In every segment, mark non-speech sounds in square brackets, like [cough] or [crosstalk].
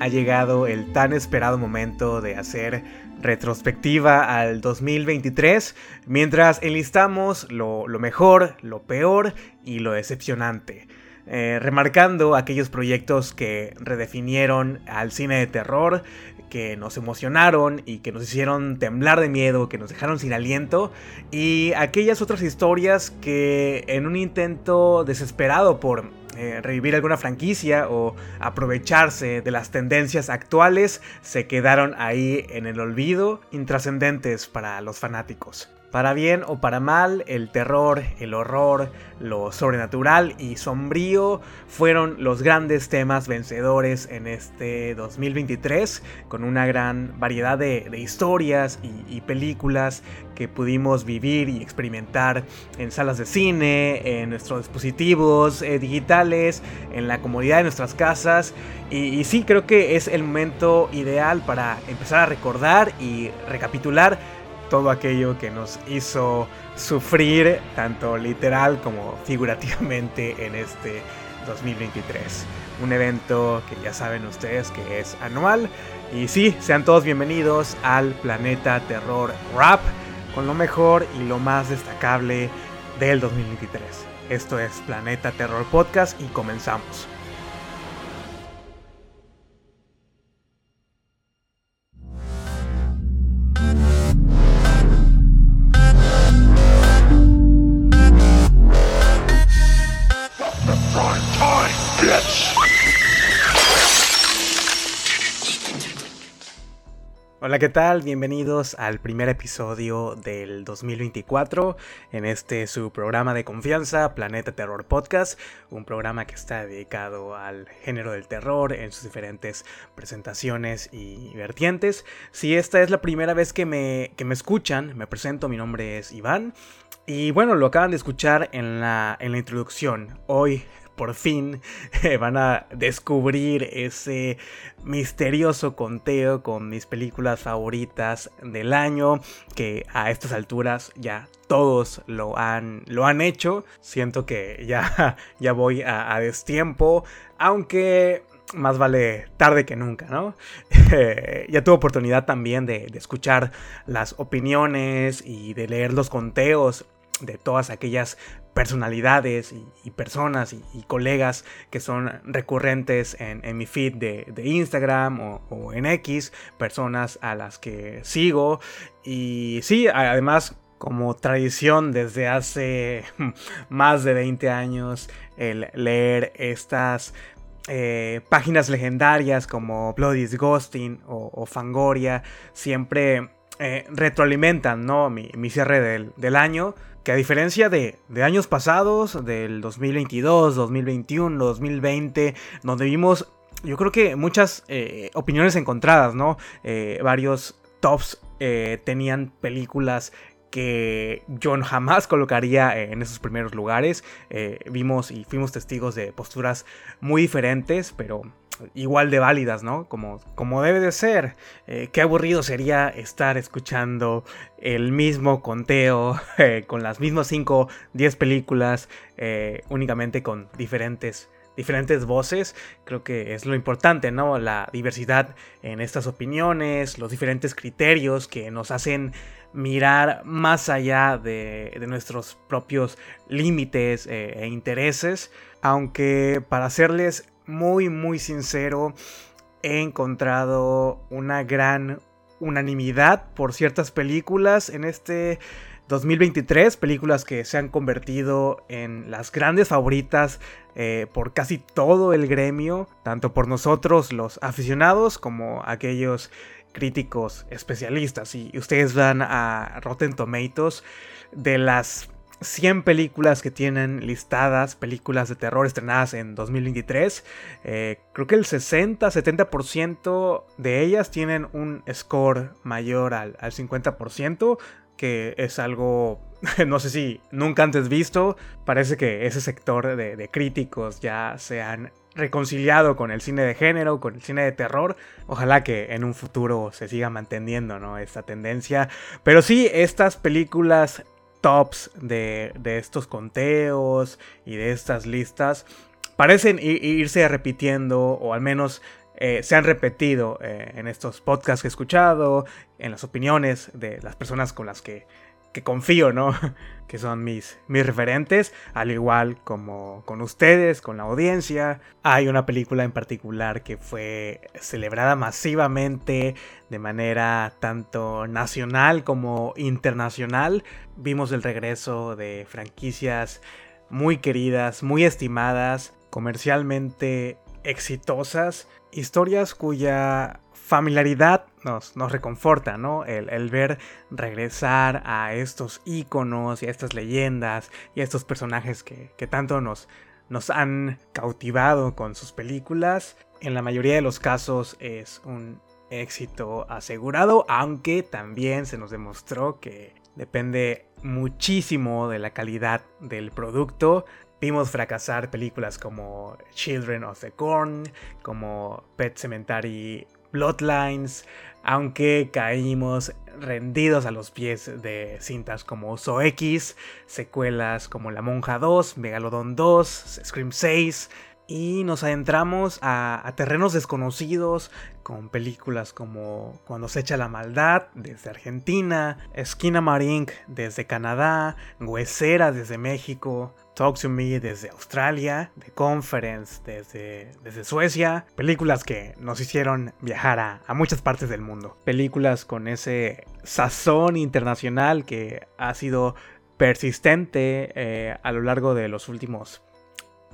ha llegado el tan esperado momento de hacer retrospectiva al 2023, mientras enlistamos lo, mejor, lo peor y lo decepcionante. Eh, remarcando aquellos proyectos que redefinieron al cine de terror, que nos emocionaron y que nos hicieron temblar de miedo, que nos dejaron sin aliento, y aquellas otras historias que en un intento desesperado por eh, revivir alguna franquicia o aprovecharse de las tendencias actuales se quedaron ahí en el olvido, intrascendentes para los fanáticos. Para bien o para mal, el terror, el horror, lo sobrenatural y sombrío fueron los grandes temas vencedores en este 2023, con una gran variedad de, historias y, películas que pudimos vivir y experimentar en salas de cine, en nuestros dispositivos eh, digitales, en la comodidad de nuestras casas. y sí, creo que es el momento ideal para empezar a recordar y recapitular todo aquello que nos hizo sufrir, tanto literal como figurativamente, en este 2023. Un evento que ya saben ustedes que es anual. Y sí, sean todos bienvenidos al Planeta Terror Rap, con lo mejor y lo más destacable del 2023. Esto es Planeta Terror Podcast y comenzamos. Hola, ¿qué tal? Bienvenidos al primer episodio del 2024 en este su programa de confianza, Planeta Terror Podcast, un programa que está dedicado al género del terror en sus diferentes presentaciones y vertientes. Si esta es la primera vez que me, que me escuchan, me presento, mi nombre es Iván. Y bueno, lo acaban de escuchar en la, en la introducción. Hoy por fin [laughs] van a descubrir ese misterioso conteo con mis películas favoritas del año que a estas alturas ya todos lo han, lo han hecho. Siento que ya, [laughs] ya voy a, destiempo, aunque más vale tarde que nunca, ¿no? [laughs] ya tuve oportunidad también de, escuchar las opiniones y de leer los conteos de todas aquellas personalidades y, personas y, colegas que son recurrentes en, mi feed de, Instagram o, en X, personas a las que sigo. Y sí, además como tradición desde hace [laughs] más de 20 años el leer estas eh, páginas legendarias como Bloody Ghosting o, Fangoria siempre eh, retroalimentan ¿no? mi, cierre del, del, año que a diferencia de, años pasados, del 2022, 2021, 2020, donde vimos, yo creo que muchas eh, opiniones encontradas, ¿no? Eh, varios tops eh, tenían películas que yo [laughs] jamás colocaría en esos primeros lugares. vimos y fuimos testigos de posturas muy diferentes, pero igual de válidas, ¿no? Como, como debe de ser. Eh, qué aburrido sería estar escuchando el mismo conteo [laughs] eh, con las mismas 5, 10 películas, eh, únicamente con diferentes, diferentes voces. Creo que es lo importante, ¿no? La diversidad en estas opiniones, los diferentes criterios que nos hacen mirar más allá de, de nuestros propios límites e intereses. Aunque para hacerles muy, muy sincero, he encontrado una gran unanimidad por ciertas películas en este 2023, películas que se han convertido en las grandes favoritas eh, por casi todo el gremio, tanto por nosotros los aficionados como aquellos críticos especialistas. Y ustedes van a Rotten Tomatoes de las 100 películas que tienen listadas, películas de terror estrenadas en 2023. Eh, creo que el 60-70% de ellas tienen un score mayor al, 50%, que es algo, [laughs] no sé si nunca antes visto. Parece que ese sector de, críticos ya se han reconciliado con el cine de género, con el cine de terror. Ojalá que en un futuro se siga manteniendo ¿no? esta tendencia. Pero sí, estas películas tops de, estos conteos y de estas listas parecen irse repitiendo o al menos eh, se han repetido eh, en estos podcasts que he escuchado, en las opiniones de las personas con las que, que confío, ¿no? [laughs] que son mis, mis referentes, al igual como con ustedes, con la audiencia. Hay una película en particular que fue celebrada masivamente de manera tanto nacional como internacional. Vimos el regreso de franquicias muy queridas, muy estimadas, comercialmente exitosas, historias cuya familiaridad nos, nos reconforta, ¿no? El, ver regresar a estos íconos y a estas leyendas y a estos personajes que, tanto nos, nos han cautivado con sus películas. En la mayoría de los casos es un éxito asegurado, aunque también se nos demostró que depende muchísimo de la calidad del producto. Vimos fracasar películas como Children of the Corn, como Pet Cemetery Bloodlines, aunque caímos rendidos a los pies de cintas como Oso X, secuelas como La Monja 2, Megalodon 2, Scream 6, y nos adentramos a, terrenos desconocidos con películas como Cuando se echa la maldad desde Argentina, Esquina Marink desde Canadá, Huesera desde México, Talk to Me desde Australia, The Conference desde, Suecia, películas que nos hicieron viajar a, muchas partes del mundo, películas con ese sazón internacional que ha sido persistente eh, a lo largo de los últimos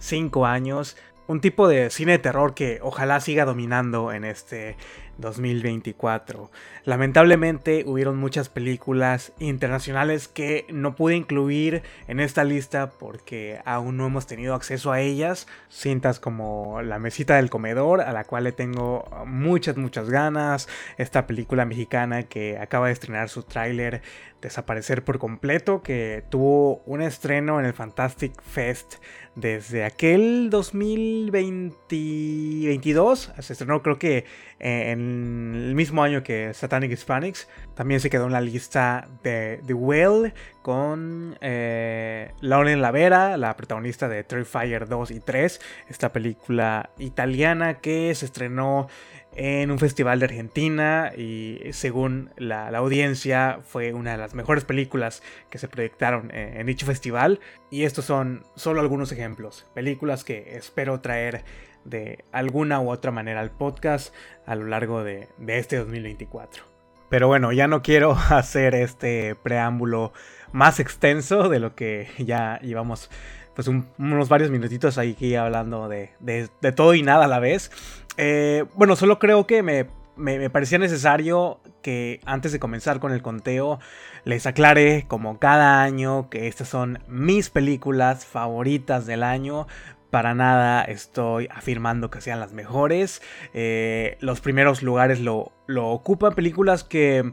cinco años, un tipo de cine de terror que ojalá siga dominando en este 2024. Lamentablemente hubieron muchas películas internacionales que no pude incluir en esta lista porque aún no hemos tenido acceso a ellas. Cintas como La mesita del comedor, a la cual le tengo muchas, muchas ganas. Esta película mexicana que acaba de estrenar su tráiler Desaparecer por completo, que tuvo un estreno en el Fantastic Fest desde aquel 2022. Se estrenó creo que en el mismo año que Satanic Hispanics. También se quedó en la lista de The Whale con eh, Lauren Lavera, la protagonista de Terrifier 2 y 3. Esta película italiana que se estrenó en un festival de Argentina y según la, audiencia fue una de las mejores películas que se proyectaron en, dicho festival y estos son solo algunos ejemplos, películas que espero traer de alguna u otra manera al podcast a lo largo de, este 2024. Pero bueno, ya no quiero [laughs] hacer este preámbulo más extenso de lo que ya llevamos pues unos varios minutitos aquí hablando de, de, todo y nada a la vez. Eh, bueno, solo creo que me, me, parecía necesario que antes de comenzar con el conteo les aclare como cada año que estas son mis películas favoritas del año. Para nada estoy afirmando que sean las mejores. Eh, los primeros lugares lo, lo ocupan películas que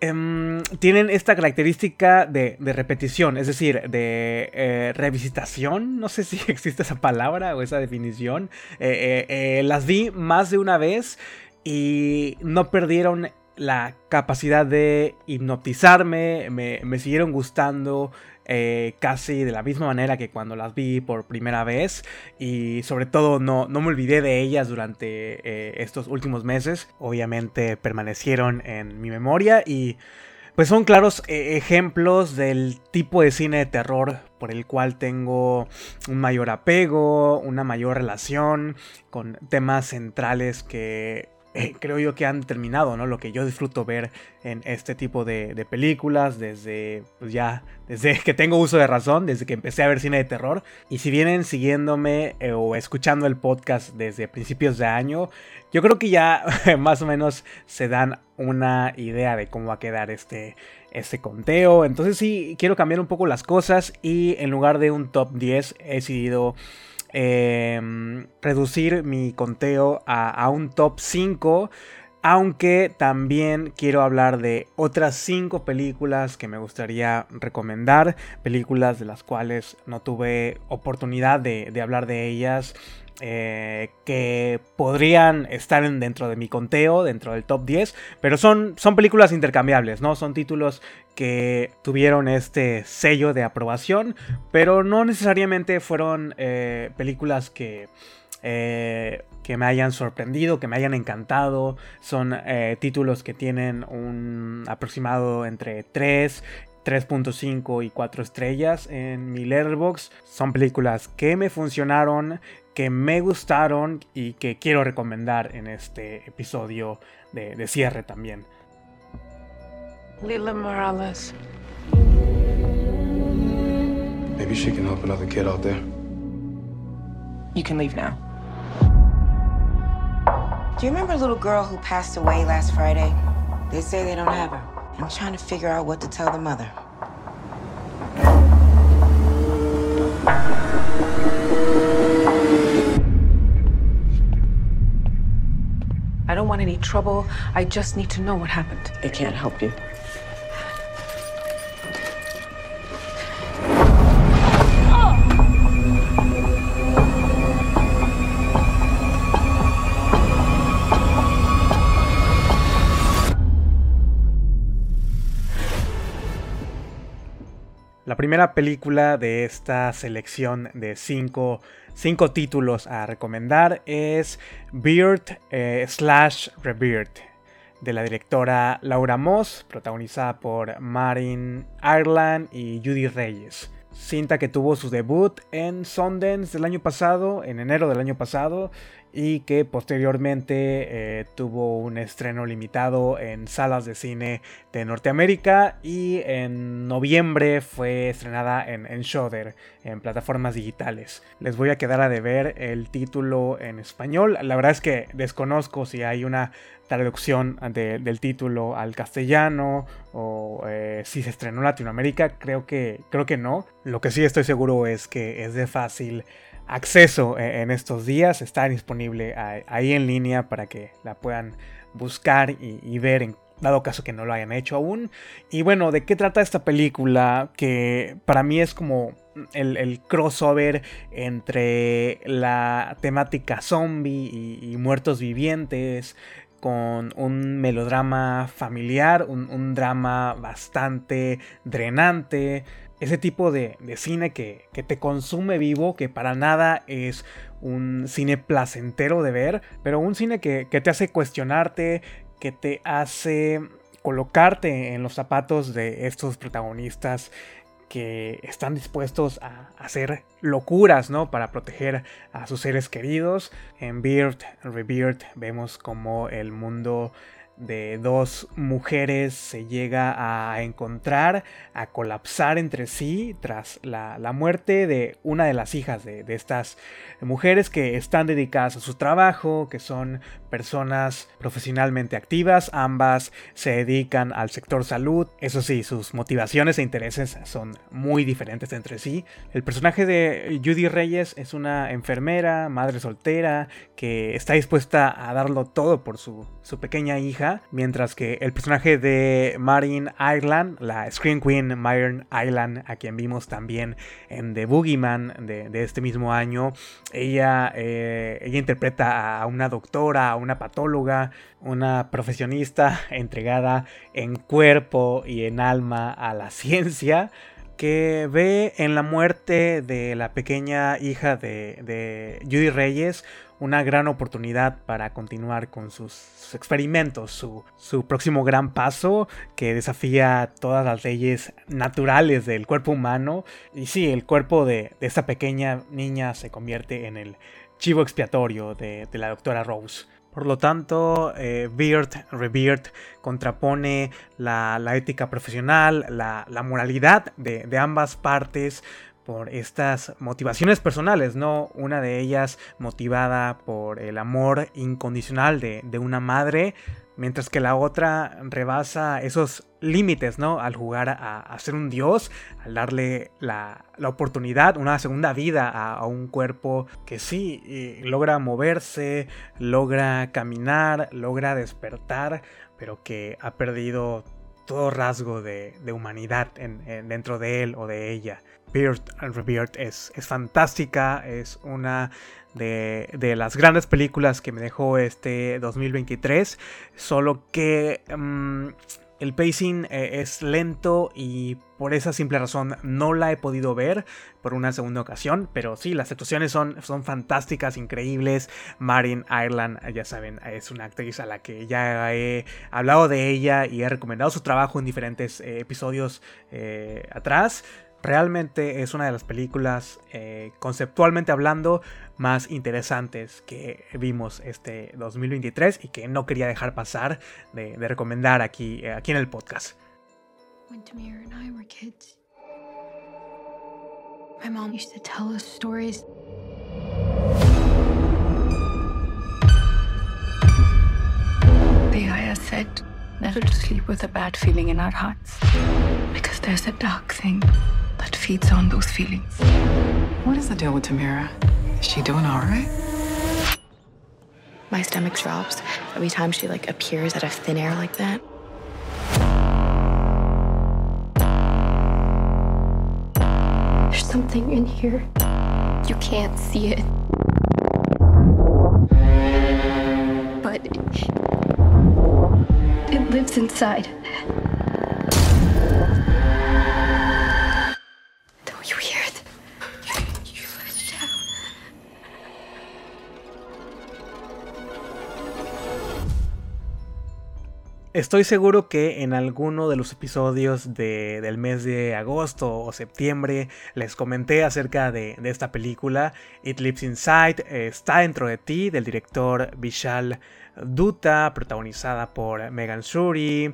Em, tienen esta característica de, repetición, es decir, de eh, revisitación, no sé si [laughs] existe esa palabra o esa definición. Eh, eh, las vi más de una vez y no perdieron la capacidad de hipnotizarme, me, me siguieron gustando, eh, casi de la misma manera que cuando las vi por primera vez y sobre todo no, no me olvidé de ellas durante eh, estos últimos meses. Obviamente permanecieron en mi memoria y pues son claros eh, ejemplos del tipo de cine de terror por el cual tengo un mayor apego, una mayor relación con temas centrales que eh, creo yo que han terminado, ¿no? Lo que yo disfruto ver en este tipo de, películas desde, pues ya, desde que tengo uso de razón, desde que empecé a ver cine de terror. Y si vienen siguiéndome eh, o escuchando el podcast desde principios de año, yo creo que ya [laughs] más o menos se dan una idea de cómo va a quedar este, este conteo. Entonces sí, quiero cambiar un poco las cosas y en lugar de un top 10 he decidido Em, reducir mi conteo a, un top 5. Aunque también quiero hablar de otras 5 películas que me gustaría recomendar. Películas de las cuales no tuve oportunidad de, de hablar de ellas eh, que podrían estar dentro de mi conteo, dentro del top 10, pero son, son películas intercambiables, ¿no? Son títulos que tuvieron este sello de aprobación, pero no necesariamente fueron eh, películas que eh, que me hayan sorprendido, que me hayan encantado. Son eh, títulos que tienen un aproximado entre 3 3.5 y 4 estrellas en mi Letterboxd. Son películas que me funcionaron, que me gustaron y que quiero recomendar en este episodio de, de cierre también. Lila Morales. Maybe she can help another kid out there. You can leave now. Do you remember a little girl who passed away last Friday? They say they don't have her. I'm trying to figure out what to tell the mother. Don't want any trouble. I just need to know what happened. They can't help you. Primera película de esta selección de cinco, cinco títulos a recomendar es Beard eh, slash Rebirth de la directora Laura Moss, protagonizada por Marin Ireland y Judy Reyes. Cinta que tuvo su debut en Sundance del año pasado, en enero del año pasado, y que posteriormente eh, tuvo un estreno limitado en salas de cine de Norteamérica y en noviembre fue estrenada en, en Shudder, en plataformas digitales. Les voy a quedar a deber el título en español. La verdad es que desconozco si hay una traducción de, del título al castellano o eh, si se estrenó en Latinoamérica. Creo que, creo que no. Lo que sí estoy seguro es que es de fácil acceso e, en estos días. Está disponible ahí en línea para que la puedan buscar y, ver en dado caso que no lo hayan hecho aún. Y bueno, ¿de qué trata esta película? Que para mí es como el, crossover entre la temática zombie y, muertos vivientes. Con un melodrama familiar, un drama bastante drenante, ese tipo de, cine que, te consume vivo, que para nada es un cine placentero de ver, pero un cine que, te hace cuestionarte, que te hace colocarte en los zapatos de estos protagonistas que están dispuestos a hacer locuras, ¿no? Para proteger a sus seres queridos. En Beard, Rebirth, vemos como el mundo de dos mujeres se llega a encontrar, a colapsar entre sí tras la, muerte de una de las hijas de, de, estas mujeres que están dedicadas a su trabajo, que son personas profesionalmente activas, ambas se dedican al sector salud, eso sí, sus motivaciones e intereses son muy diferentes entre sí. El personaje de Judy Reyes es una enfermera, madre soltera, que está dispuesta a darlo todo por su, su pequeña hija, mientras que el personaje de Marin Ireland, la Screen Queen Marin Ireland, a quien vimos también en The Boogeyman de, este mismo año, ella, eh, ella interpreta a una doctora, a una patóloga, una profesionista [laughs] entregada en cuerpo y en alma a la [laughs] ciencia, que ve en la muerte de la pequeña hija de, de Judy Reyes una gran oportunidad para continuar con sus, experimentos, su, próximo gran paso que desafía todas las leyes naturales del cuerpo humano. Y sí, el cuerpo de, de esta pequeña niña se convierte en el chivo expiatorio de, la doctora Rose. Por lo tanto, eh, Beard, contrapone la, ética profesional, la, moralidad de, ambas partes por estas motivaciones personales, ¿no? Una de ellas motivada por el amor incondicional de, una madre, mientras que la otra rebasa esos límites, ¿no? Al jugar a, ser un dios, al darle la, oportunidad, una segunda vida a, un cuerpo que sí logra moverse, logra caminar, logra despertar, pero que ha perdido todo rasgo de, humanidad dentro de él o de ella. Beard and Rebirth es, fantástica, es una de, las grandes películas que me dejó este 2023, solo que mm, El pacing eh, es lento y por esa simple razón no la he podido ver por una segunda ocasión, pero sí, las actuaciones son, son fantásticas, increíbles. Marin Ireland, ya saben, es una actriz a la que ya he hablado de ella y he recomendado su trabajo en diferentes eh, episodios eh, atrás. Realmente es una de las películas, eh, conceptualmente hablando, más interesantes que vimos este 2023 y que no quería dejar pasar de, de recomendar aquí, eh, aquí en el podcast. When Tamir and I were kids, my mom used to tell us stories. The Ayah said never to sleep with a bad feeling in our hearts because there's a dark thing that feeds on those feelings. What is the deal with Tamira? Is she doing all right? My stomach drops every time she like appears out of thin air like that. There's something in here. You can't see it. But it, it lives inside. Estoy seguro que en alguno de los episodios de- del mes de agosto o septiembre les comenté acerca de, esta película. It Lives Inside está dentro de ti, del director Vishal Dutta, protagonizada por Megan Shuri,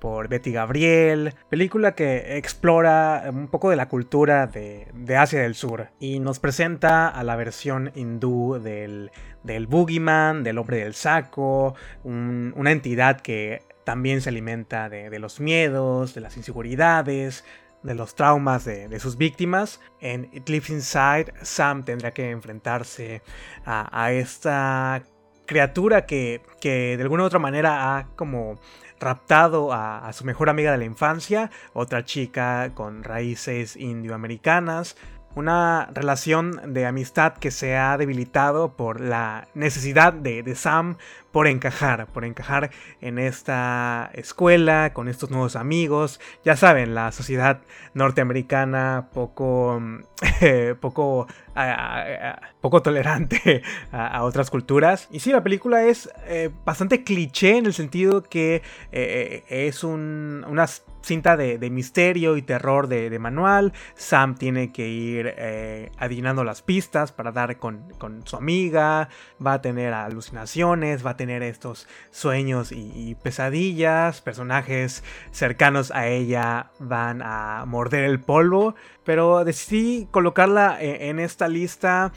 por Betty Gabriel. Película que explora un poco de la cultura de, de Asia del Sur y nos presenta a la versión hindú del, del Boogeyman, del hombre del saco, un- una entidad que también se alimenta de, los miedos, de las inseguridades, de los traumas de, sus víctimas. En It Lives Inside, Sam tendrá que enfrentarse a, esta criatura que, que de alguna u otra manera ha como raptado a su mejor amiga de la infancia, otra chica con raíces indioamericanas, una relación de amistad que se ha debilitado por la necesidad de, de Sam por encajar, por encajar en esta escuela, con estos nuevos amigos. Ya saben, la sociedad norteamericana poco, [laughs] poco, poco tolerante [laughs] a, otras culturas. Y sí, la película es eh, bastante cliché en el sentido que eh, es un, una cinta de, de misterio y terror de, de manual. Sam tiene que ir eh, adivinando las pistas para dar con, con su amiga. Va a tener alucinaciones, va a tener estos sueños y, pesadillas. Personajes cercanos a ella van a morder el polvo. Pero decidí colocarla en, en esta lista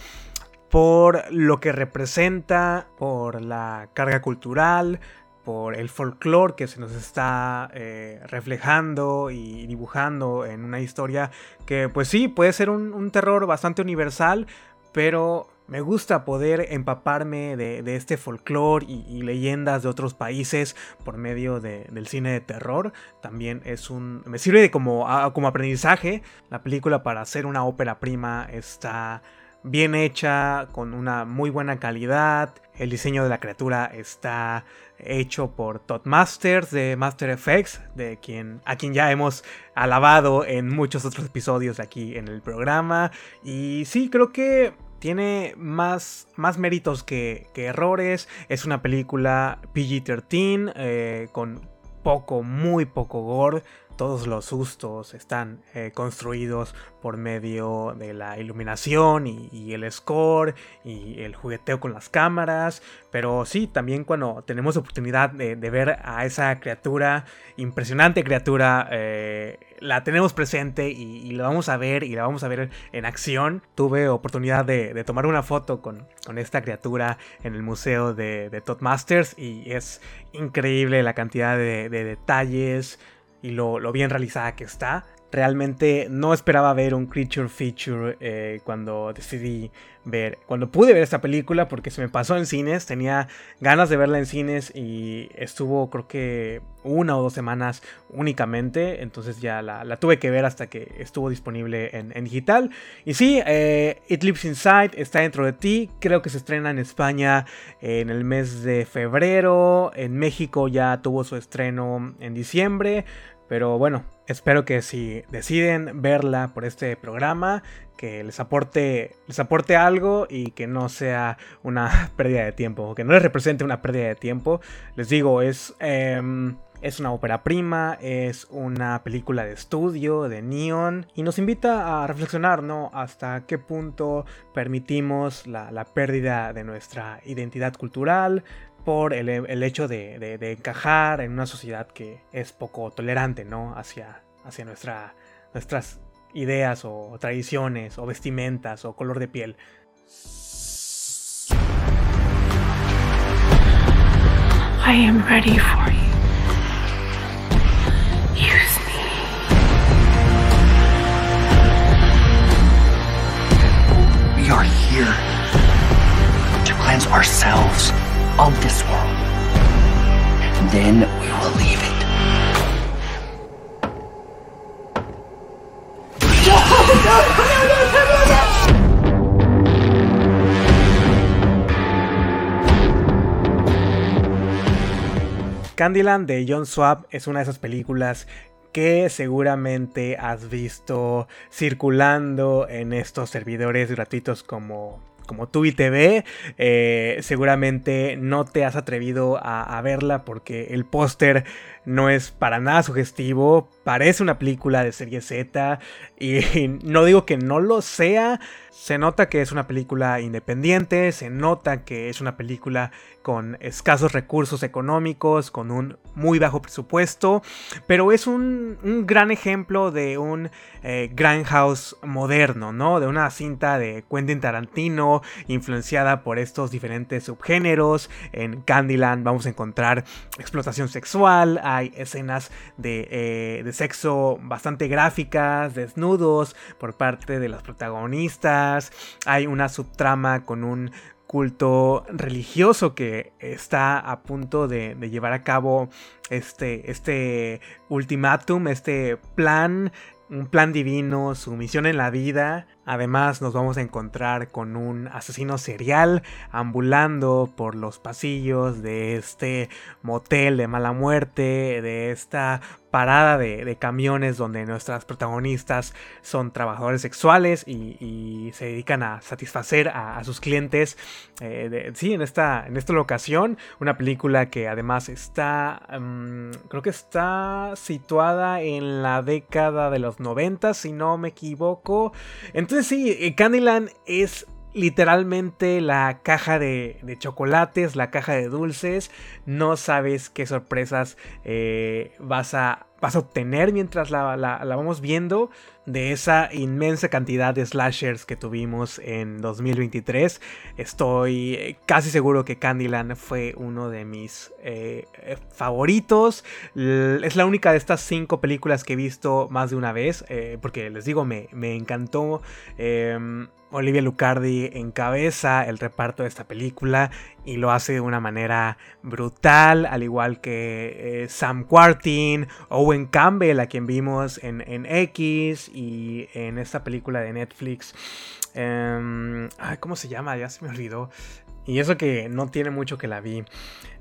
por lo que representa, por la carga cultural, por el folclore que se nos está eh, reflejando y dibujando en una historia que pues sí, puede ser un, terror bastante universal, pero me gusta poder empaparme de, este folclore y, leyendas de otros países por medio de, del cine de terror. También es un. me sirve como, a, como aprendizaje. La película para hacer una ópera prima está bien hecha, con una muy buena calidad. El diseño de la criatura está hecho por Todd Masters de Master Effects, de quien, a quien ya hemos alabado en muchos otros episodios aquí en el programa. Y sí, creo que tiene más, más méritos que, errores. Es una película PG-13 eh, con poco, muy poco gore. Todos los sustos están eh, construidos por medio de la iluminación y, el score y el jugueteo con las cámaras. Pero sí, también cuando tenemos oportunidad de, ver a esa criatura, impresionante criatura, eh, la tenemos presente y, y, la vamos a ver y la vamos a ver en acción. Tuve oportunidad de, tomar una foto con, con, esta criatura en el museo de, de Todd Masters y es increíble la cantidad de detalles y lo, bien realizada que está. Realmente no esperaba ver un creature feature eh, cuando decidí ver, cuando pude ver esta película porque se me pasó en cines, tenía ganas de verla en cines y estuvo creo que una o dos semanas únicamente, entonces ya la, tuve que ver hasta que estuvo disponible en, digital. Y sí, eh, It Lives Inside está dentro de ti, creo que se estrena en España en el mes de febrero, en México ya tuvo su estreno en diciembre, pero bueno, espero que si deciden verla por este programa, que les aporte, les aporte algo y que no sea una [laughs] pérdida de tiempo, que no les represente una pérdida de tiempo. Les digo, es, em, es una ópera prima, es una película de estudio, de neon, y nos invita a reflexionar, ¿no? Hasta qué punto permitimos la, la pérdida de nuestra identidad cultural, por el, hecho de, encajar en una sociedad que es poco tolerante, ¿no? Hacia, hacia nuestra, nuestras ideas o tradiciones o vestimentas o color de piel. I am ready for you. Use me. We are here to cleanse ourselves of this world. Then we will leave it. Candyland de John Swab es una de esas películas que seguramente has visto circulando en estos servidores gratuitos como como Tubi TV, eh, seguramente no te has atrevido a, a verla porque el póster no es para nada sugestivo, parece una película de serie Z y [laughs] no digo que no lo sea, se nota que es una película independiente, se nota que es una película con escasos recursos económicos, con un muy bajo presupuesto, pero es un, gran ejemplo de un eh, Grindhouse moderno, ¿no? De una cinta de Quentin Tarantino influenciada por estos diferentes subgéneros. En Candyland vamos a encontrar explotación sexual, hay escenas de, eh, de sexo bastante gráficas, desnudos por parte de las protagonistas, hay una subtrama con un culto religioso que está a punto de, llevar a cabo este, este ultimátum, este plan, un plan divino, su misión en la vida. Además nos vamos a encontrar con un asesino serial ambulando por los pasillos de este motel de mala muerte, de esta parada de, camiones donde nuestras protagonistas son trabajadores sexuales y, se dedican a satisfacer a, sus clientes. Eh, sí, en esta, en esta locación, una película que además está, mm, creo que está situada en la década de los 90, si no me equivoco. Entonces sí, eh, Candyland es literalmente la caja de, chocolates, la caja de dulces. No sabes qué sorpresas eh, vas, a, vas, a, obtener mientras la, la, vamos viendo de esa inmensa cantidad de slashers que tuvimos en 2023. Estoy eh, casi seguro que Candyland fue uno de mis eh, favoritos. Es la única de estas cinco películas que he visto más de una vez. porque les digo, me, me encantó. Em, Olivia Lucardi encabeza el reparto de esta película y lo hace de una manera brutal, al igual que eh, Sam Quartin, Owen Campbell, a quien vimos en, X y en esta película de Netflix. Em, ¿Cómo se llama? Ya se me olvidó. Y eso que no tiene mucho que la vi.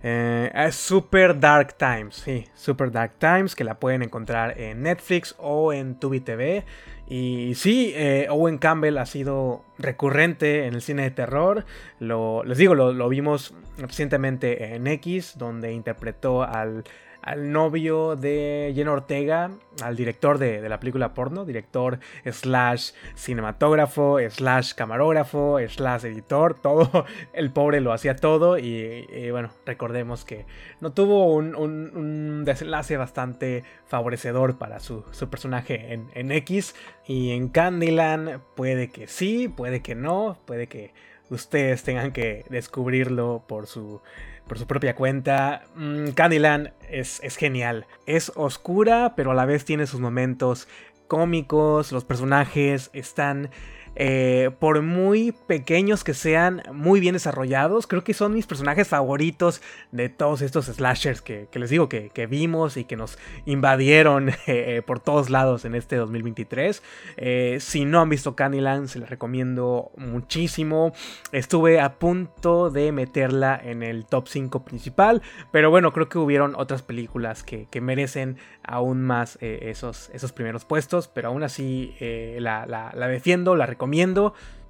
Eh, Super Dark Times, sí, Super Dark Times, que la pueden encontrar en Netflix o en Tubi TV. Y sí, eh, Owen Campbell ha sido recurrente en el cine de terror. Lo, les digo, lo, lo vimos recientemente en X, donde interpretó al al novio de Jenna Ortega, al director de, la película porno, director slash cinematógrafo, slash camarógrafo, slash editor, [laughs] todo, el pobre lo hacía todo y, bueno, recordemos que no tuvo un, desenlace bastante favorecedor para su, personaje en, en X y en Candyland puede que sí, puede que no, puede que ustedes tengan que descubrirlo por su por su propia cuenta. Mm, Candyland es, es genial. Es oscura, pero a la vez tiene sus momentos cómicos, los personajes están eh, por muy pequeños que sean, muy bien desarrollados. Creo que son mis personajes favoritos de todos estos slashers que, les digo que, vimos y que nos invadieron [laughs] eh, por todos lados en este 2023. Eh, si no han visto Candyland, se les recomiendo muchísimo. Estuve a punto de meterla en el top 5 principal, pero bueno, creo que hubieron otras películas que, merecen aún más esos, esos primeros puestos, pero aún así la, la defiendo, la recomiendo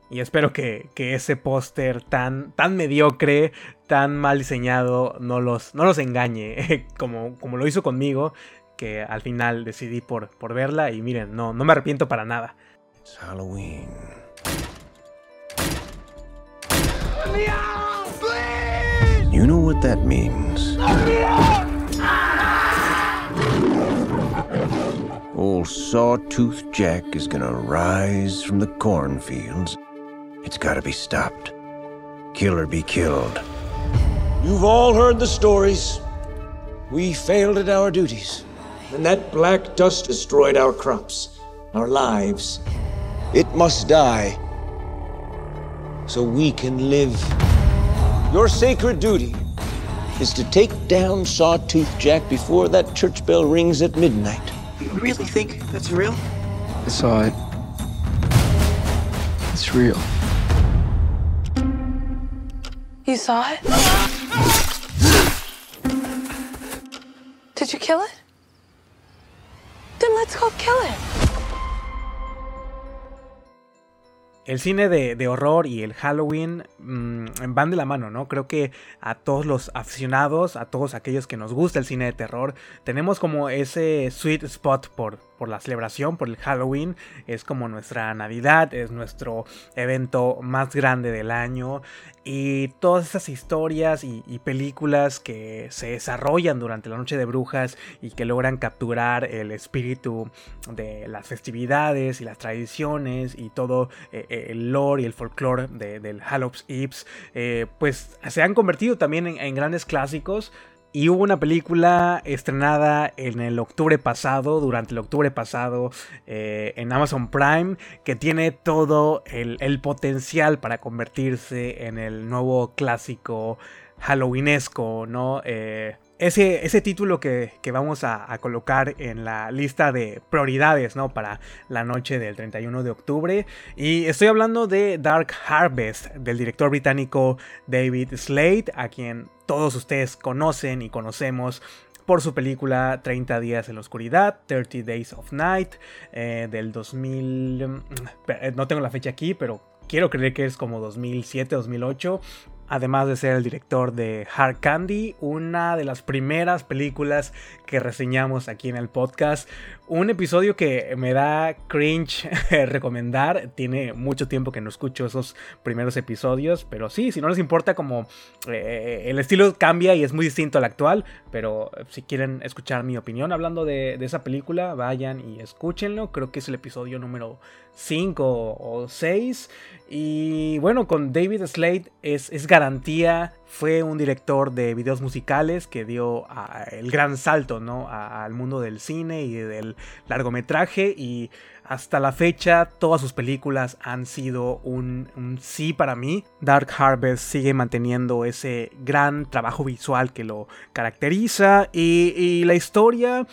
y espero que, ese póster tan, tan mediocre, tan mal diseñado, no los, no los engañe, [laughs] como, como lo hizo conmigo, que al final decidí por, por verla y miren, no, no me arrepiento para nada. Halloween. You know what that means. Old Sawtooth Jack is gonna rise from the cornfields. It's gotta be stopped. Kill or be killed. You've all heard the stories. We failed at our duties, and that black dust destroyed our crops, our lives. It must die so we can live. Your sacred duty is to take down Sawtooth Jack before that church bell rings at midnight. You really think that's real? I saw it. It's real. You saw it? Did you kill it? Then let's go kill it. El cine de, horror y el Halloween mm, van de la mano, ¿no? Creo que a todos los aficionados, a todos aquellos que nos gusta el cine de terror, tenemos como ese sweet spot por, por la celebración, por el Halloween. Es como nuestra Navidad, es nuestro evento más grande del año. Y todas esas historias y, películas que se desarrollan durante la noche de brujas y que logran capturar el espíritu de las festividades y las tradiciones y todo eh, eh, el lore y el folclore del Halloween Eves, eh, pues se han convertido también en grandes clásicos. Y hubo una película estrenada en el octubre pasado, durante el octubre pasado, eh, en Amazon Prime, que tiene todo el, potencial para convertirse en el nuevo clásico halloweenesco, ¿no? Eh, ese, ese, título que, vamos a, colocar en la lista de prioridades, ¿no? Para la noche del 31 de octubre. Y estoy hablando de Dark Harvest, del director británico David Slade, a quien todos ustedes conocen y conocemos por su película 30 días en la oscuridad, 30 Days of Night, eh, del 2000... Mm, no tengo la fecha aquí, pero quiero creer que es como 2007, 2008 además de ser el director de Hard Candy, una de las primeras películas que reseñamos aquí en el podcast. Un episodio que me da cringe [laughs] recomendar. Tiene mucho tiempo que no escucho esos primeros episodios, pero sí, si no les importa como eh, el estilo cambia y es muy distinto al actual, pero si quieren escuchar mi opinión hablando de, de esa película, vayan y escúchenlo. Creo que es el episodio número 5 o 6. Y bueno, con David Slade es, es, garantía. Fue un director de videos musicales que dio el gran salto ¿no? al mundo del cine y del largometraje. Y hasta la fecha, todas sus películas han sido un, sí para mí. Dark Harvest sigue manteniendo ese gran trabajo visual que lo caracteriza. Y, y la historia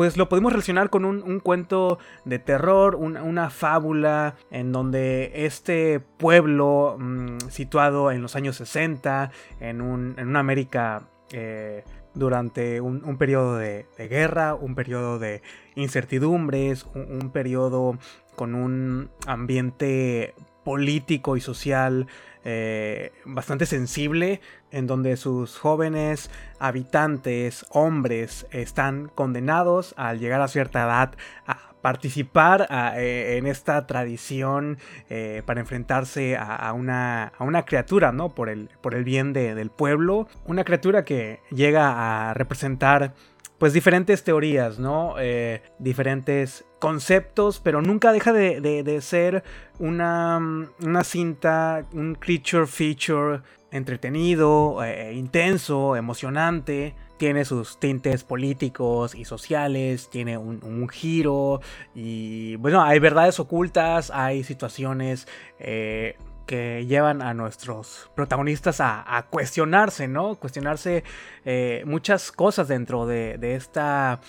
pues lo podemos relacionar con un, cuento de terror, una fábula en donde este pueblo mm, situado en los años 60, en, una América eh, durante un, periodo de, guerra, un periodo de incertidumbres, un, un periodo con un ambiente político y social eh, bastante sensible, en donde sus jóvenes habitantes, hombres, están condenados al llegar a cierta edad a participar eh, en esta tradición eh, para enfrentarse a, una, a, una, criatura, ¿no? Por el, por el bien del pueblo. Una criatura que llega a representar pues diferentes teorías, ¿no? Eh, diferentes conceptos, pero nunca deja de, ser una, una, cinta, un creature feature entretenido, eh, intenso, emocionante. Tiene sus tintes políticos y sociales, tiene un, giro y bueno, hay verdades ocultas, hay situaciones eh, que llevan a nuestros protagonistas a, cuestionarse, ¿no? Cuestionarse eh, muchas cosas dentro de, esta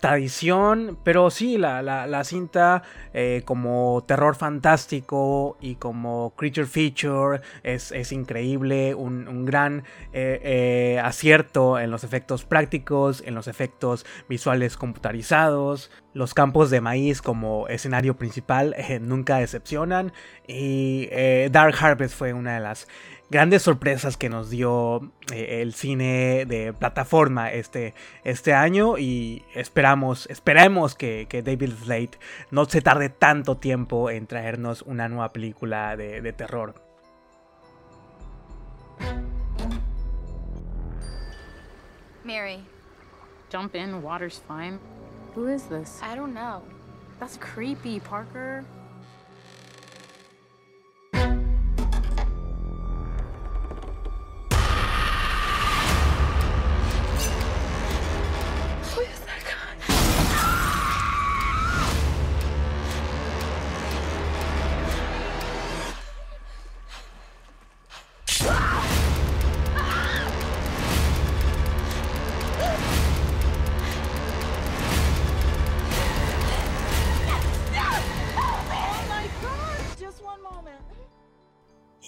tradición, pero sí, la, la, cinta eh, como terror fantástico y como creature feature es, increíble, un, gran eh, acierto en los efectos prácticos, en los efectos visuales computarizados, los campos de maíz como escenario principal [laughs] nunca decepcionan. Y Dark Harvest fue una de las grandes sorpresas que nos dio eh, el cine de plataforma este, este año y esperamos, esperemos que, David Slade no se tarde tanto tiempo en traernos una nueva película de, de terror. Mary. Jump in, water's fine. Who is this? I don't know. That's creepy, Parker.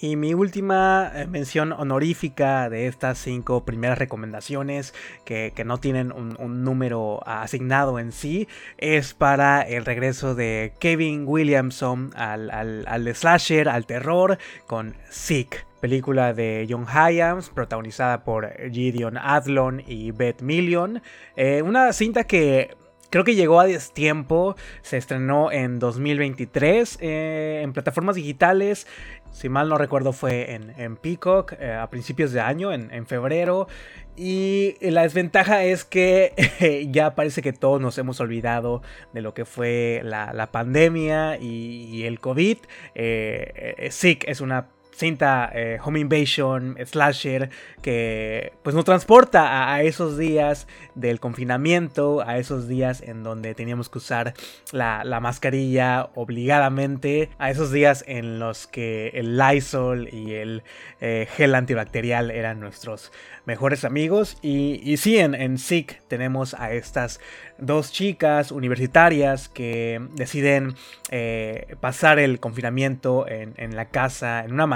Y mi última eh, mención honorífica de estas cinco primeras recomendaciones que, no tienen un, número asignado en sí es para el regreso de Kevin Williamson al, al, slasher, al terror con Sick película de John Hyams, protagonizada por Gideon Adlon y Beth Million. Eh, una cinta que creo que llegó a destiempo, se estrenó en 2023 eh, en plataformas digitales si mal no recuerdo fue en, Peacock eh, a principios de año, en, febrero. Y la desventaja es que [laughs] ya parece que todos nos hemos olvidado de lo que fue la, pandemia y, el COVID. Eh, eh, Sick es una cinta eh, Home Invasion, Slasher, que pues nos transporta a, esos días del confinamiento, a esos días en donde teníamos que usar la, mascarilla obligadamente, a esos días en los que el Lysol y el eh, gel antibacterial eran nuestros mejores amigos. Y, y sí, en, en SIC tenemos a estas dos chicas universitarias que deciden eh, pasar el confinamiento en, la casa, en una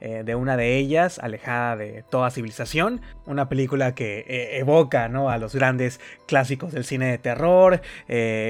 eh, de una de ellas, alejada de toda civilización. Una película que eh, evoca ¿no? a los grandes clásicos del cine de terror,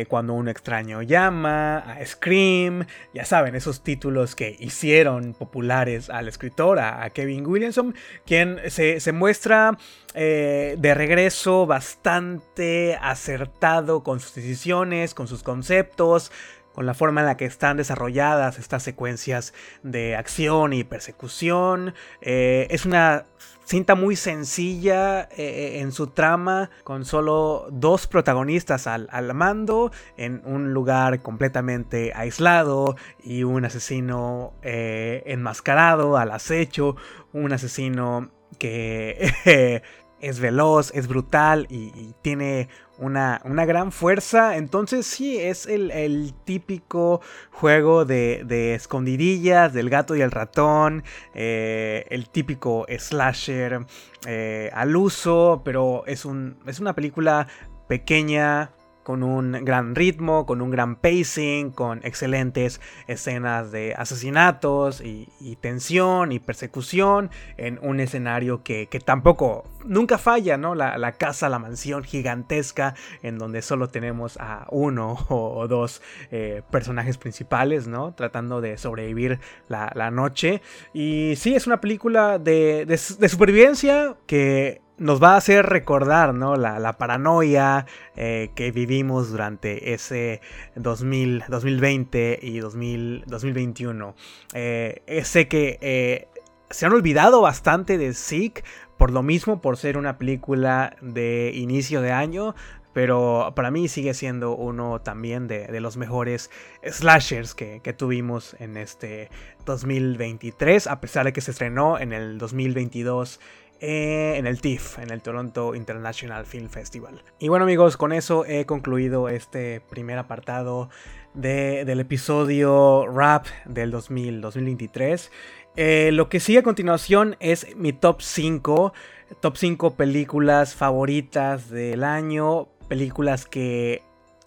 cuando un extraño llama, a Scream, ya saben, esos títulos que hicieron populares al escritor, a, Kevin Williamson, quien se, se muestra de regreso bastante acertado con sus decisiones, con sus conceptos, con la forma en la que están desarrolladas estas secuencias de acción y persecución. Eh, es una cinta muy sencilla eh, eh, en su trama, con solo dos protagonistas al, al, mando, en un lugar completamente aislado y un asesino enmascarado al acecho, un asesino que [laughs] es veloz, es brutal y, tiene una, gran fuerza. Entonces sí, es el, típico juego de, escondidillas del gato y el ratón, eh, el típico slasher eh, al uso, pero es, un, es una película pequeña, con un gran ritmo, con un gran pacing, con excelentes escenas de asesinatos y, tensión y persecución en un escenario que, tampoco, nunca falla, ¿no? La, casa, la mansión gigantesca en donde solo tenemos a uno [laughs] o, dos eh, personajes principales, ¿no? Tratando de sobrevivir la, noche. Y sí, es una película de, de supervivencia que nos va a hacer recordar ¿no? la, paranoia eh, que vivimos durante ese 2000, 2020 y 2021. Eh, sé que eh, se han olvidado bastante de Sick por lo mismo, por ser una película de inicio de año, pero para mí sigue siendo uno también de, los mejores slashers que, tuvimos en este 2023, a pesar de que se estrenó en el 2022 eh, en el TIFF, en el Toronto International Film Festival. Y bueno amigos, con eso he concluido este primer apartado del episodio rap del 2023. Eh, lo que sigue a continuación es mi top 5, top 5 películas favoritas del año, películas que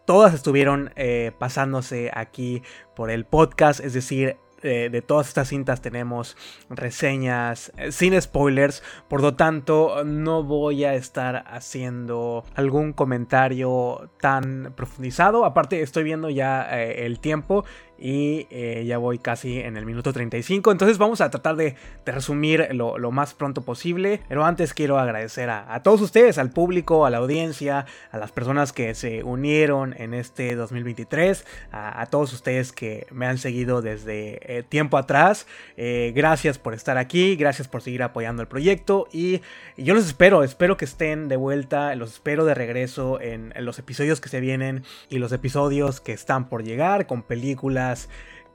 todas estuvieron eh, pasándose aquí por el podcast, es decir, eh, de todas estas cintas tenemos reseñas eh, sin spoilers, por lo tanto no voy a estar haciendo algún comentario tan profundizado, aparte estoy viendo ya el tiempo y eh, ya voy casi en el minuto 35. Entonces vamos a tratar de, resumir lo, más pronto posible. Pero antes quiero agradecer a, todos ustedes, al público, a la audiencia, a las personas que se unieron en este 2023, a, todos ustedes que me han seguido desde eh, tiempo atrás. Eh, gracias por estar aquí, gracias por seguir apoyando el proyecto y, yo los espero, espero que estén de vuelta, los espero de regreso en los episodios que se vienen y los episodios que están por llegar con películas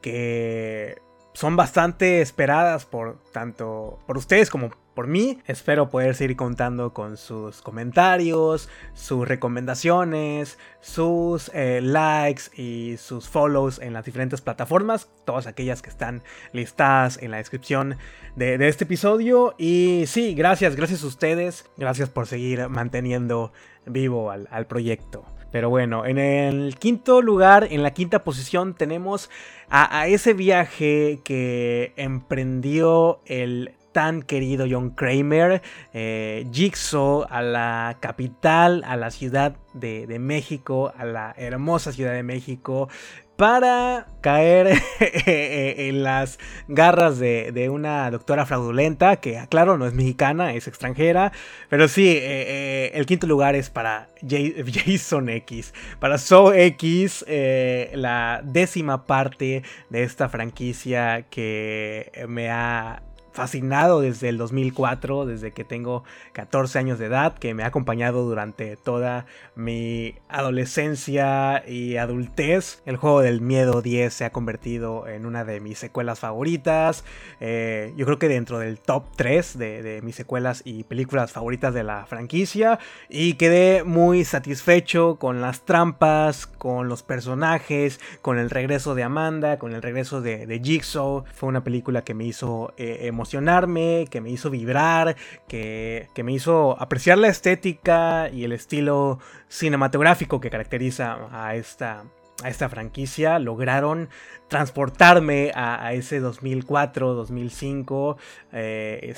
que son bastante esperadas por tanto por ustedes como por mí. Espero poder seguir contando con sus comentarios, sus recomendaciones, sus eh, likes y sus follows en las diferentes plataformas, todas aquellas que están listadas en la descripción de, este episodio. Y sí, gracias, gracias a ustedes, gracias por seguir manteniendo vivo al proyecto. Pero bueno, en el quinto lugar, en la quinta posición, tenemos a, ese viaje que emprendió el tan querido John Kramer, eh, Jigsaw, a la capital, a la ciudad de, de, México, a la hermosa ciudad de México, para caer [laughs] en las garras de, una doctora fraudulenta, que claro, no es mexicana, es extranjera, pero sí, eh, eh, el quinto lugar es para [laughs] Jason X, para So X, eh, la décima parte de esta franquicia que me ha fascinado desde el 2004, desde que tengo 14 años de edad, que me ha acompañado durante toda mi adolescencia y adultez. El juego del miedo 10 se ha convertido en una de mis secuelas favoritas. Eh, yo creo que dentro del top 3 de, mis secuelas y películas favoritas de la franquicia. Y quedé muy satisfecho con las trampas, con los personajes, con el regreso de Amanda, con el regreso de, Jigsaw. Fue una película que me hizo eh, emocionarme, que me hizo vibrar, que, me hizo apreciar la estética y el estilo cinematográfico que caracteriza a esta, a esta franquicia. Lograron transportarme a, ese 2004, 2005. Eh,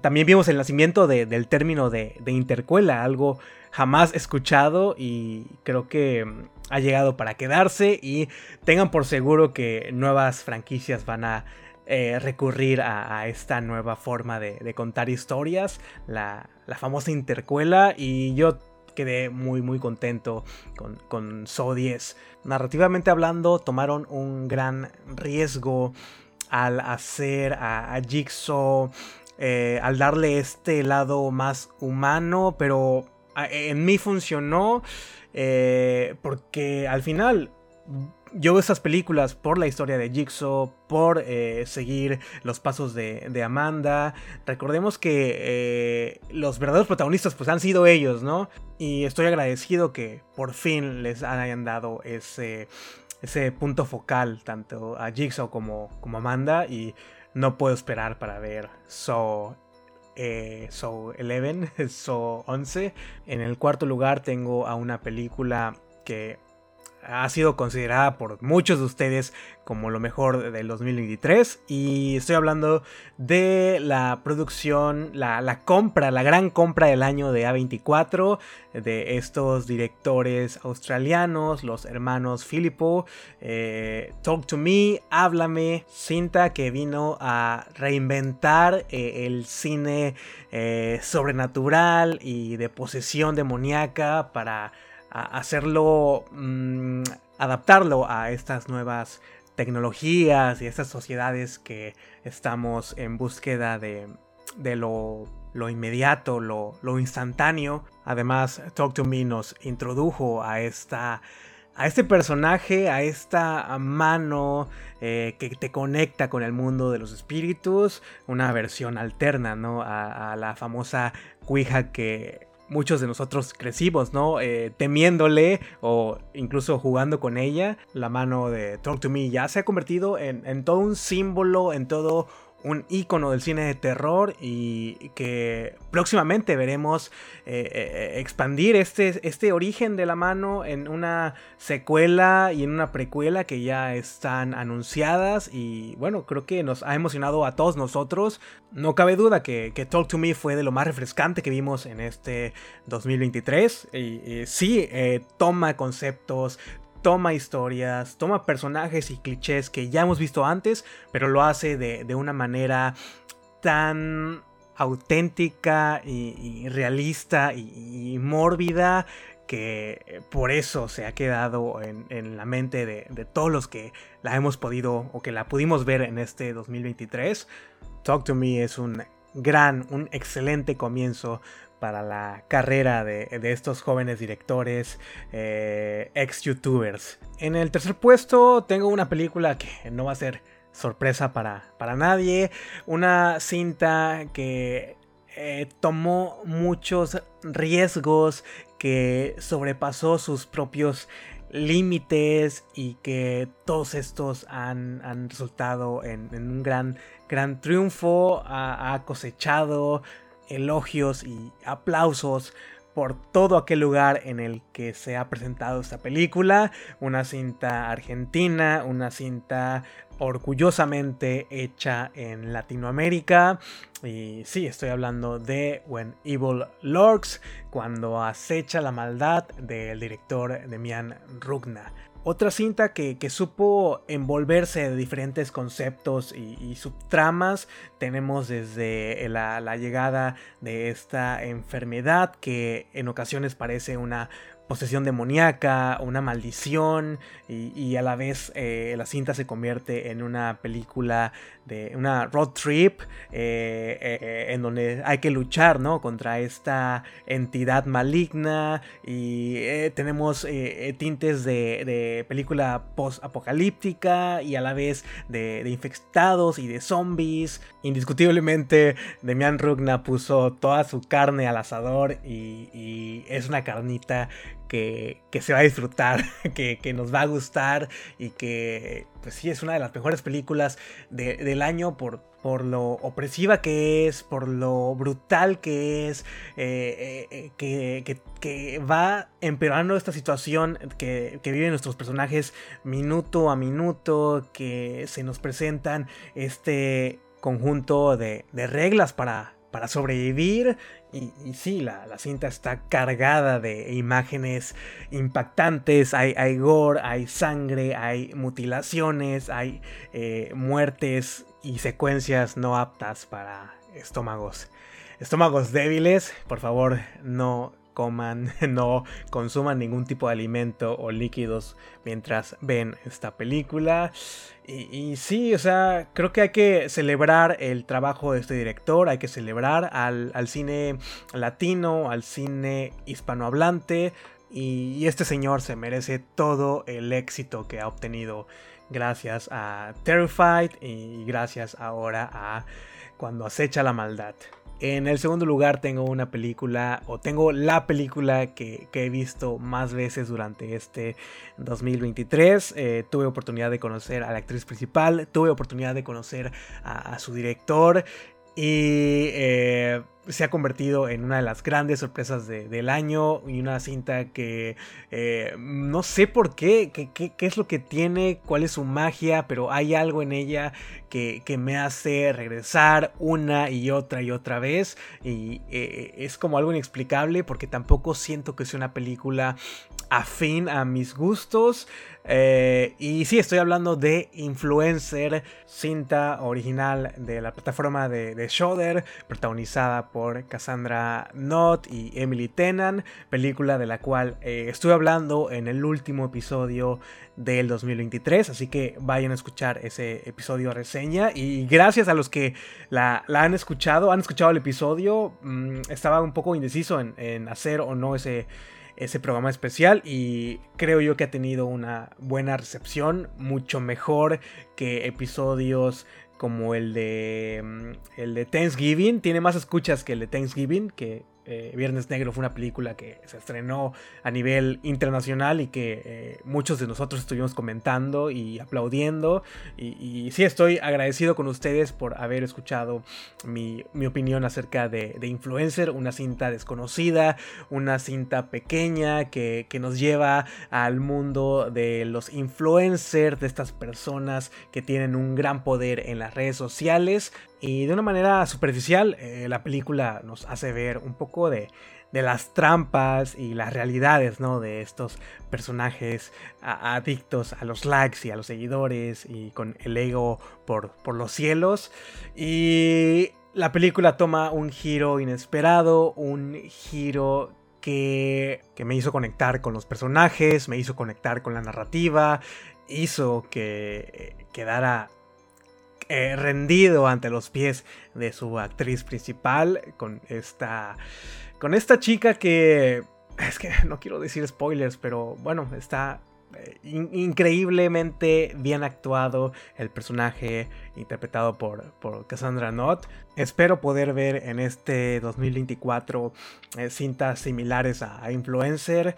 también vimos el nacimiento del término de, de intercuela, algo jamás escuchado y creo que ha llegado para quedarse y tengan por seguro que nuevas franquicias van a eh, recurrir a, esta nueva forma de, contar historias, la, famosa intercuela, y yo quedé muy muy contento con, con So 10. Narrativamente hablando, tomaron un gran riesgo al hacer a, Jigsaw, eh, al darle este lado más humano, pero en mí funcionó eh, porque al final yo veo estas películas por la historia de Jigsaw, por eh, seguir los pasos de, Amanda. Recordemos que eh, los verdaderos protagonistas pues han sido ellos, ¿no? Y estoy agradecido que por fin les hayan dado ese, ese punto focal tanto a Jigsaw como, como Amanda y no puedo esperar para ver Saw eh, Saw 11, [laughs] Saw 11. En el cuarto lugar tengo a una película que ha sido considerada por muchos de ustedes como lo mejor del 2023 y estoy hablando de la producción, la, compra, la gran compra del año de A24 de estos directores australianos, los hermanos Filippo, eh, Talk to Me, Háblame, cinta que vino a reinventar eh, el cine eh, sobrenatural y de posesión demoníaca para hacerlo, mm, adaptarlo a estas nuevas tecnologías y estas sociedades que estamos en búsqueda de, de lo, lo inmediato, lo, lo instantáneo. Además, Talk to Me nos introdujo a esta a este personaje, a esta mano eh, que te conecta con el mundo de los espíritus, una versión alterna, ¿no? A, la famosa cuija que muchos de nosotros crecimos, ¿no? Eh, temiéndole o incluso jugando con ella. La mano de Talk to Me ya se ha convertido en, en todo un símbolo, en todo un icono del cine de terror y que próximamente veremos eh, eh, expandir este, este origen de la mano en una secuela y en una precuela que ya están anunciadas y bueno, creo que nos ha emocionado a todos nosotros. No cabe duda que, Talk to Me fue de lo más refrescante que vimos en este 2023 y, sí, eh, toma conceptos, toma historias, toma personajes y clichés que ya hemos visto antes, pero lo hace de, una manera tan auténtica y, realista y, mórbida que por eso se ha quedado en, la mente de, de, todos los que la hemos podido o que la pudimos ver en este 2023. Talk to Me es un gran, un excelente comienzo para la carrera de, estos jóvenes directores, eh, ex youtubers. En el tercer puesto tengo una película que no va a ser sorpresa para, para nadie, una cinta que eh, tomó muchos riesgos, que sobrepasó sus propios límites y que todos estos han, resultado en, un gran, gran triunfo, ha cosechado elogios y aplausos por todo aquel lugar en el que se ha presentado esta película, una cinta argentina, una cinta orgullosamente hecha en Latinoamérica. Y sí, estoy hablando de When Evil Lurks, cuando acecha la maldad del director Demian Rugna. Otra cinta que, supo envolverse de diferentes conceptos y, subtramas. Tenemos desde la, llegada de esta enfermedad que en ocasiones parece una posesión demoníaca, una maldición y, a la vez eh, la cinta se convierte en una película de una road trip eh, eh, en donde hay que luchar ¿no? contra esta entidad maligna y tenemos tintes de, película post-apocalíptica y a la vez de, infectados y de zombies. Indiscutiblemente Demian Rugna puso toda su carne al asador y es una carnita que, se va a disfrutar, [laughs] que, nos va a gustar y que, pues sí, es una de las mejores películas del año por, por lo opresiva que es, por lo brutal que es, eh, eh, que, que, va empeorando esta situación que, viven nuestros personajes minuto a minuto, que se nos presentan este conjunto de, de reglas para, para sobrevivir y, sí, la, cinta está cargada de imágenes impactantes, hay, hay gore, hay sangre, hay mutilaciones, hay eh, muertes y secuencias no aptas para estómagos. Estómagos débiles, por favor no coman, [laughs] no consuman ningún tipo de alimento o líquidos mientras ven esta película. Y, sí, o sea, creo que hay que celebrar el trabajo de este director, hay que celebrar al, cine latino, al cine hispanohablante. y este señor se merece todo el éxito que ha obtenido gracias a Terrified y gracias ahora a Cuando acecha la maldad. En el segundo lugar tengo una película, o tengo la película que, he visto más veces durante este 2023. Eh, tuve oportunidad de conocer a la actriz principal, tuve oportunidad de conocer a, su director y... Eh, se ha convertido en una de las grandes sorpresas del año y una cinta que eh, no sé por qué, qué, es lo que tiene, cuál es su magia, pero hay algo en ella que, me hace regresar una y otra y otra vez y eh, es como algo inexplicable porque tampoco siento que sea una película afín a mis gustos. Eh, y sí, estoy hablando de Influencer, cinta original de la plataforma de, de Shudder, protagonizada por Cassandra Knott y Emily Tennant, película de la cual eh, estuve hablando en el último episodio del 2023, así que vayan a escuchar ese episodio reseña. Y gracias a los que la, han escuchado, han escuchado el episodio, mm, estaba un poco indeciso en, hacer o no ese ese programa especial y creo yo que ha tenido una buena recepción, mucho mejor que episodios como el de mm, el de Thanksgiving, tiene más escuchas que el de Thanksgiving, que eh, Viernes Negro fue una película que se estrenó a nivel internacional y que eh, muchos de nosotros estuvimos comentando y aplaudiendo. Y, sí, estoy agradecido con ustedes por haber escuchado mi, opinión acerca de, Influencer, una cinta desconocida, una cinta pequeña que, que nos lleva al mundo de los influencers, de estas personas que tienen un gran poder en las redes sociales, y de una manera superficial, eh, la película nos hace ver un poco de, las trampas y las realidades ¿no? de estos personajes adictos a los likes y a los seguidores y con el ego por, por los cielos. Y la película toma un giro inesperado, un giro que, que, me hizo conectar con los personajes, me hizo conectar con la narrativa, hizo que eh, quedara eh, rendido ante los pies de su actriz principal con esta con esta chica que es que no quiero decir spoilers pero bueno está eh, increíblemente bien actuado el personaje interpretado por, por Cassandra Knott. Espero poder ver en este 2024 eh, cintas similares a Influencer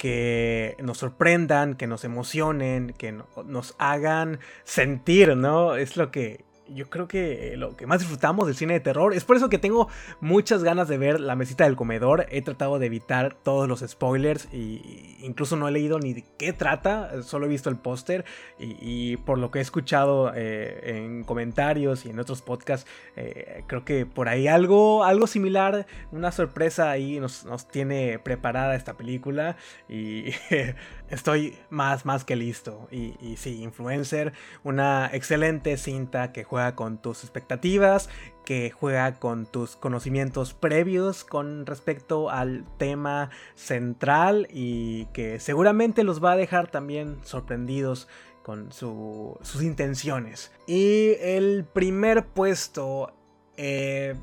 que nos sorprendan, que nos emocionen, que nos hagan sentir, ¿no? Es lo que yo creo que lo que más disfrutamos del cine de terror. Es por eso que tengo muchas ganas de ver La Mesita del Comedor. He tratado de evitar todos los spoilers y incluso no he leído ni de qué trata. Solo he visto el póster y, por lo que he escuchado eh, en comentarios y en otros podcasts, eh, creo que por ahí algo, algo similar, una sorpresa ahí nos, nos tiene preparada esta película y [laughs] estoy más, más que listo. Y, y sí, Influencer, una excelente cinta que juega con tus expectativas, que juega con tus conocimientos previos con respecto al tema central y que seguramente los va a dejar también sorprendidos con sus intenciones. Y el primer puesto, eh,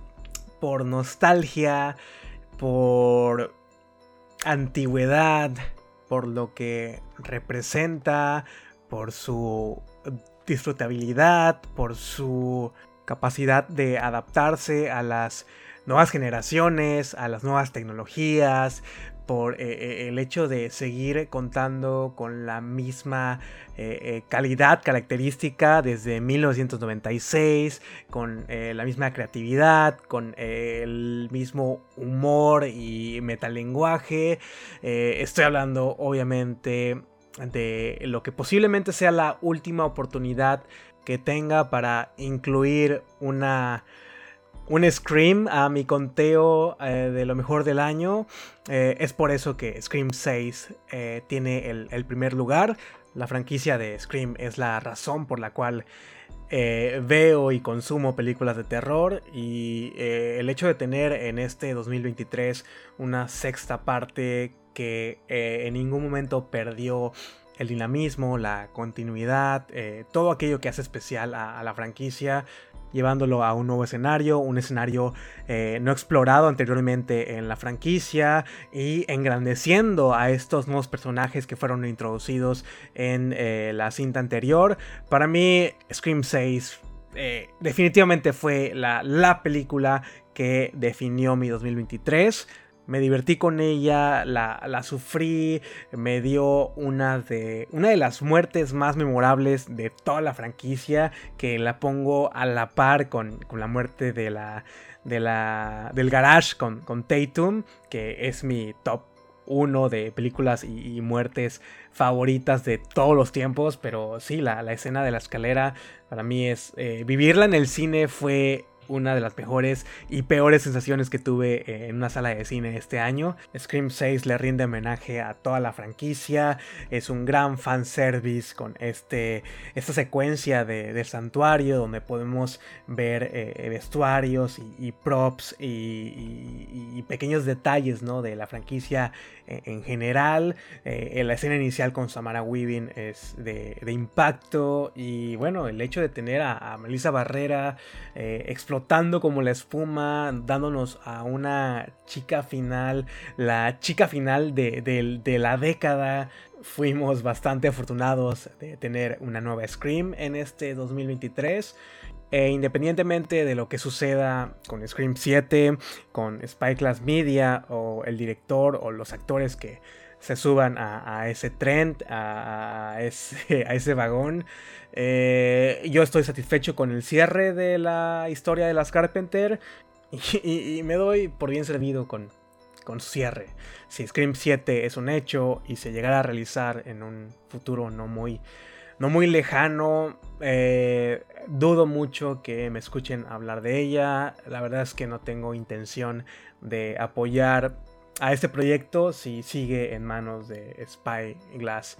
por nostalgia, por antigüedad, por lo que representa, por su disfrutabilidad, por su capacidad de adaptarse a las nuevas generaciones, a las nuevas tecnologías, por eh, eh, el hecho de seguir contando con la misma eh, calidad característica desde 1996, con la misma creatividad, con el mismo humor y metalenguaje. estoy hablando obviamente de lo que posiblemente sea la última oportunidad que tenga para incluir una un Scream a mi conteo eh, de lo mejor del año. Eh, es por eso que Scream 6 eh, tiene el, primer lugar. La franquicia de Scream es la razón por la cual veo y consumo películas de terror. Y el hecho de tener en este 2023 una sexta parte que en ningún momento perdió el dinamismo, la continuidad, todo aquello que hace especial a, la franquicia, llevándolo a un nuevo escenario, un escenario eh, no explorado anteriormente en la franquicia y engrandeciendo a estos nuevos personajes que fueron introducidos en la cinta anterior. Para mí, Scream 6 definitivamente fue la, la película que definió mi 2023 me divertí con ella, la, sufrí, me dio una de, una de las muertes más memorables de toda la franquicia, que la pongo a la par con, la muerte de la, de la, del garage con, con que es mi top 1 de películas y, muertes favoritas de todos los tiempos, pero sí, la, escena de la escalera para mí es... Eh, vivirla en el cine fue una de las mejores y peores sensaciones que tuve en una sala de cine este año. Scream 6 le rinde homenaje a toda la franquicia, es un gran fanservice con este, esta secuencia de, del santuario donde podemos ver eh, vestuarios y, props y, pequeños detalles ¿no? de la franquicia eh, en general. Eh, la escena inicial con Samara Weaving es de, impacto y bueno, el hecho de tener a, Melissa Barrera explotando como la espuma, dándonos a una chica final, la chica final de, de la década fuimos bastante afortunados de tener una nueva Scream en este 2023. E independientemente de lo que suceda con Scream 7, con Spy Class Media o el director o los actores que se suban a, ese tren, a, ese, a ese vagón, eh, yo estoy satisfecho con el cierre de la historia de las Carpenter y me doy por bien servido con, con su cierre. Si Scream 7 es un hecho y se llegara a realizar en un futuro no muy, no muy lejano, eh, dudo mucho que me escuchen hablar de ella. La verdad es que no tengo intención de apoyar a este proyecto si sigue en manos de Spy Glass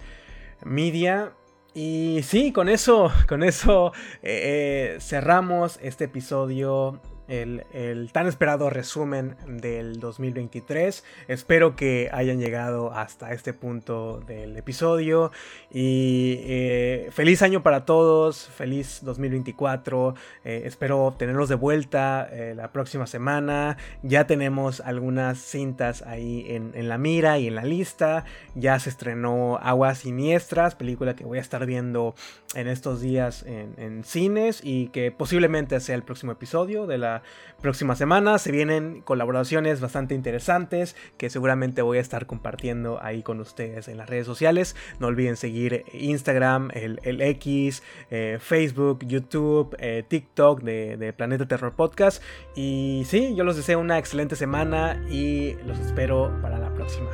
Media. Y sí, con eso, con eso eh, eh, cerramos este episodio el, tan esperado resumen del 2023. Espero que hayan llegado hasta este punto del episodio. Y eh, feliz año para todos, feliz 2024. Eh, espero tenerlos de vuelta eh, la próxima semana. Ya tenemos algunas cintas ahí en, la mira y en la lista. Ya se estrenó Aguas Siniestras, película que voy a estar viendo en estos días en, en cines y que posiblemente sea el próximo episodio de la próxima semana. Se vienen colaboraciones bastante interesantes que seguramente voy a estar compartiendo ahí con ustedes en las redes sociales. No olviden seguir Instagram, el, X, eh, Facebook, YouTube, eh, TikTok de, de Planeta Terror Podcast. Y sí, yo los deseo una excelente semana y los espero para la próxima.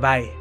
Bye.